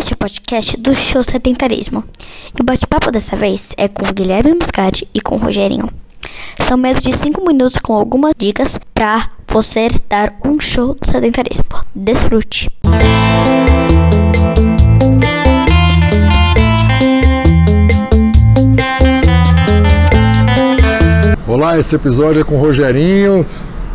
Este é o podcast do Show Sedentarismo. E o bate-papo dessa vez é com o Guilherme Muscati e com o Rogerinho. São menos de 5 minutos com algumas dicas para você dar um show do sedentarismo. Desfrute! Olá, esse episódio é com o Rogerinho,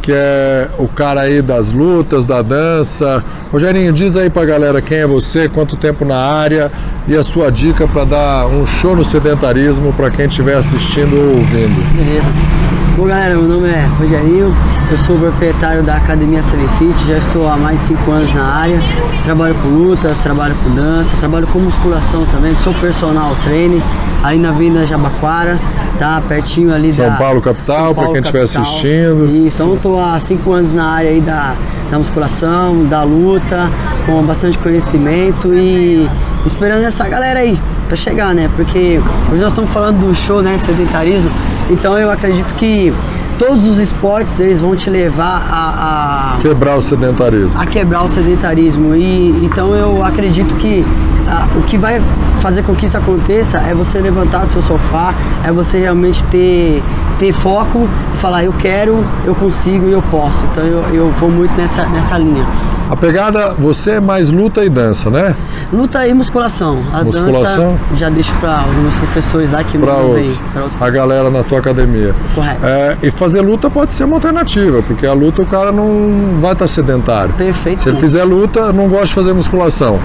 que é o cara aí das lutas, da dança. Rogerinho, diz aí pra galera quem é você, quanto tempo na área e a sua dica para dar um show no sedentarismo para quem estiver assistindo ou ouvindo. Beleza. Bom galera, meu nome é Rogerinho, eu sou proprietário da Academia Fit, já estou há mais de 5 anos na área, trabalho com lutas, trabalho com dança, trabalho com musculação também, sou personal trainer ali na Avenida Jabaquara, tá? Pertinho ali São da Paulo capital, para quem estiver assistindo. Isso, então estou há 5 anos na área aí da, da musculação, da luta, com bastante conhecimento e esperando essa galera aí para chegar, né? Porque hoje nós estamos falando do show, né, sedentarismo, então eu acredito que todos os esportes eles vão te levar a, a quebrar o sedentarismo. A quebrar o sedentarismo. E então eu acredito que a, o que vai fazer com que isso aconteça é você levantar do seu sofá, é você realmente ter, ter foco e falar eu quero, eu consigo e eu posso. Então eu, eu vou muito nessa, nessa linha. A pegada, você é mais luta e dança, né? Luta e musculação. A musculação? dança já deixo para os meus professores lá que pra me outros, A galera na tua academia. Correto. É, e fazer luta pode ser uma alternativa, porque a luta o cara não vai estar tá sedentário. Perfeito. Se ele fizer luta, não gosta de fazer musculação.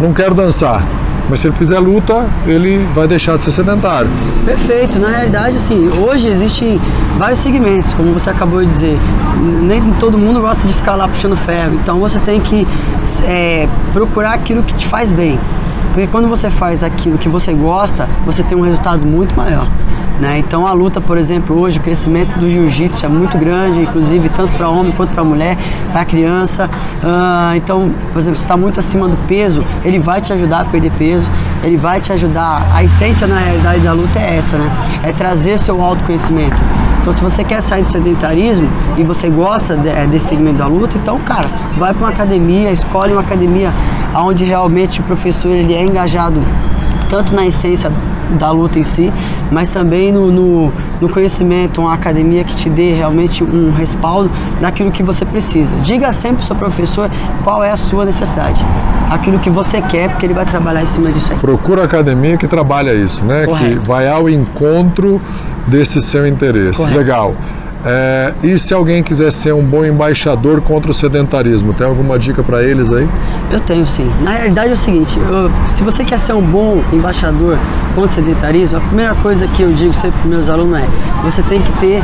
Não quero dançar. Mas se ele fizer luta, ele vai deixar de ser sedentário. Perfeito. Na realidade, assim, hoje existem vários segmentos, como você acabou de dizer. Nem todo mundo gosta de ficar lá puxando ferro. Então você tem que é, procurar aquilo que te faz bem. Porque quando você faz aquilo que você gosta, você tem um resultado muito maior. Né? Então a luta, por exemplo, hoje o crescimento do jiu-jitsu é muito grande, inclusive tanto para homem quanto para mulher, para criança. Uh, então, por exemplo, se está muito acima do peso, ele vai te ajudar a perder peso, ele vai te ajudar. A essência na realidade da luta é essa, né? É trazer seu autoconhecimento. Então, se você quer sair do sedentarismo e você gosta de, é, desse segmento da luta, então, cara, vai para uma academia, escolhe uma academia onde realmente o professor ele é engajado tanto na essência da luta em si, mas também no, no, no, conhecimento, uma academia que te dê realmente um respaldo daquilo que você precisa. Diga sempre ao seu professor qual é a sua necessidade, aquilo que você quer, porque ele vai trabalhar em cima disso aí. Procura academia que trabalha isso, né? Correto. Que vai ao encontro desse seu interesse. Correto. Legal. É, e se alguém quiser ser um bom embaixador contra o sedentarismo, tem alguma dica para eles aí? Eu tenho sim. Na realidade é o seguinte: eu, se você quer ser um bom embaixador contra o sedentarismo, a primeira coisa que eu digo sempre para meus alunos é: você tem que ter,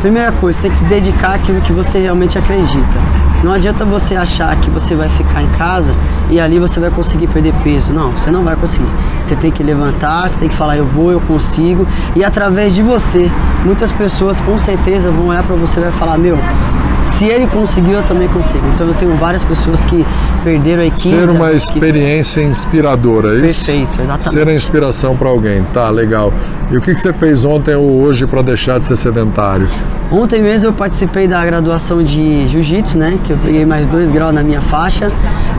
primeira coisa, tem que se dedicar àquilo que você realmente acredita. Não adianta você achar que você vai ficar em casa e ali você vai conseguir perder peso. Não, você não vai conseguir. Você tem que levantar, você tem que falar eu vou, eu consigo. E através de você, muitas pessoas com certeza vão olhar para você e vai falar, meu, se ele conseguiu, eu também consigo. Então eu tenho várias pessoas que perderam aí 15 Ser uma experiência que... inspiradora, é isso? Perfeito, exatamente. Ser a inspiração para alguém, tá, legal. E o que, que você fez ontem ou hoje para deixar de ser sedentário? Ontem mesmo eu participei da graduação de Jiu-Jitsu, né? Que eu peguei mais dois graus na minha faixa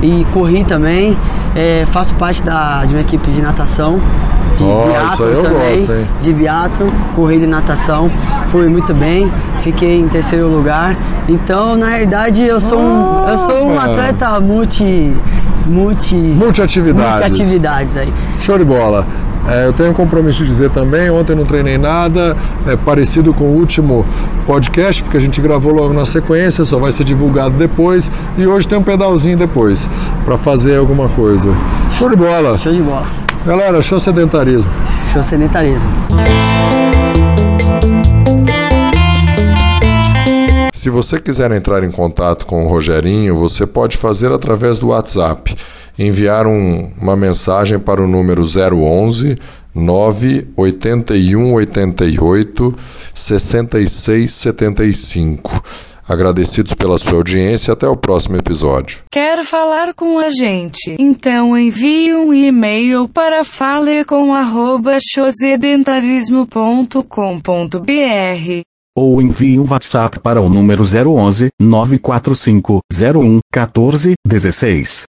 e corri também. É, faço parte da, de uma equipe de natação, de oh, biatlo também, gosto, de biatlo, corrida e natação. Fui muito bem, fiquei em terceiro lugar. Então, na realidade, eu sou um, eu sou um atleta multi multi multiatividades. multiatividades aí. Show de bola. É, eu tenho um compromisso de dizer também, ontem não treinei nada, é parecido com o último podcast, porque a gente gravou logo na sequência, só vai ser divulgado depois, e hoje tem um pedalzinho depois, para fazer alguma coisa. Show de bola! Show de bola! Galera, show sedentarismo. Show sedentarismo. Se você quiser entrar em contato com o Rogerinho, você pode fazer através do WhatsApp enviar um, uma mensagem para o número 011 981 88 66 75. Agradecidos pela sua audiência, até o próximo episódio. Quer falar com a gente? Então envie um e-mail para falecom@chosedentarismo.com.br ou envie um WhatsApp para o número 011 945 01 14 16.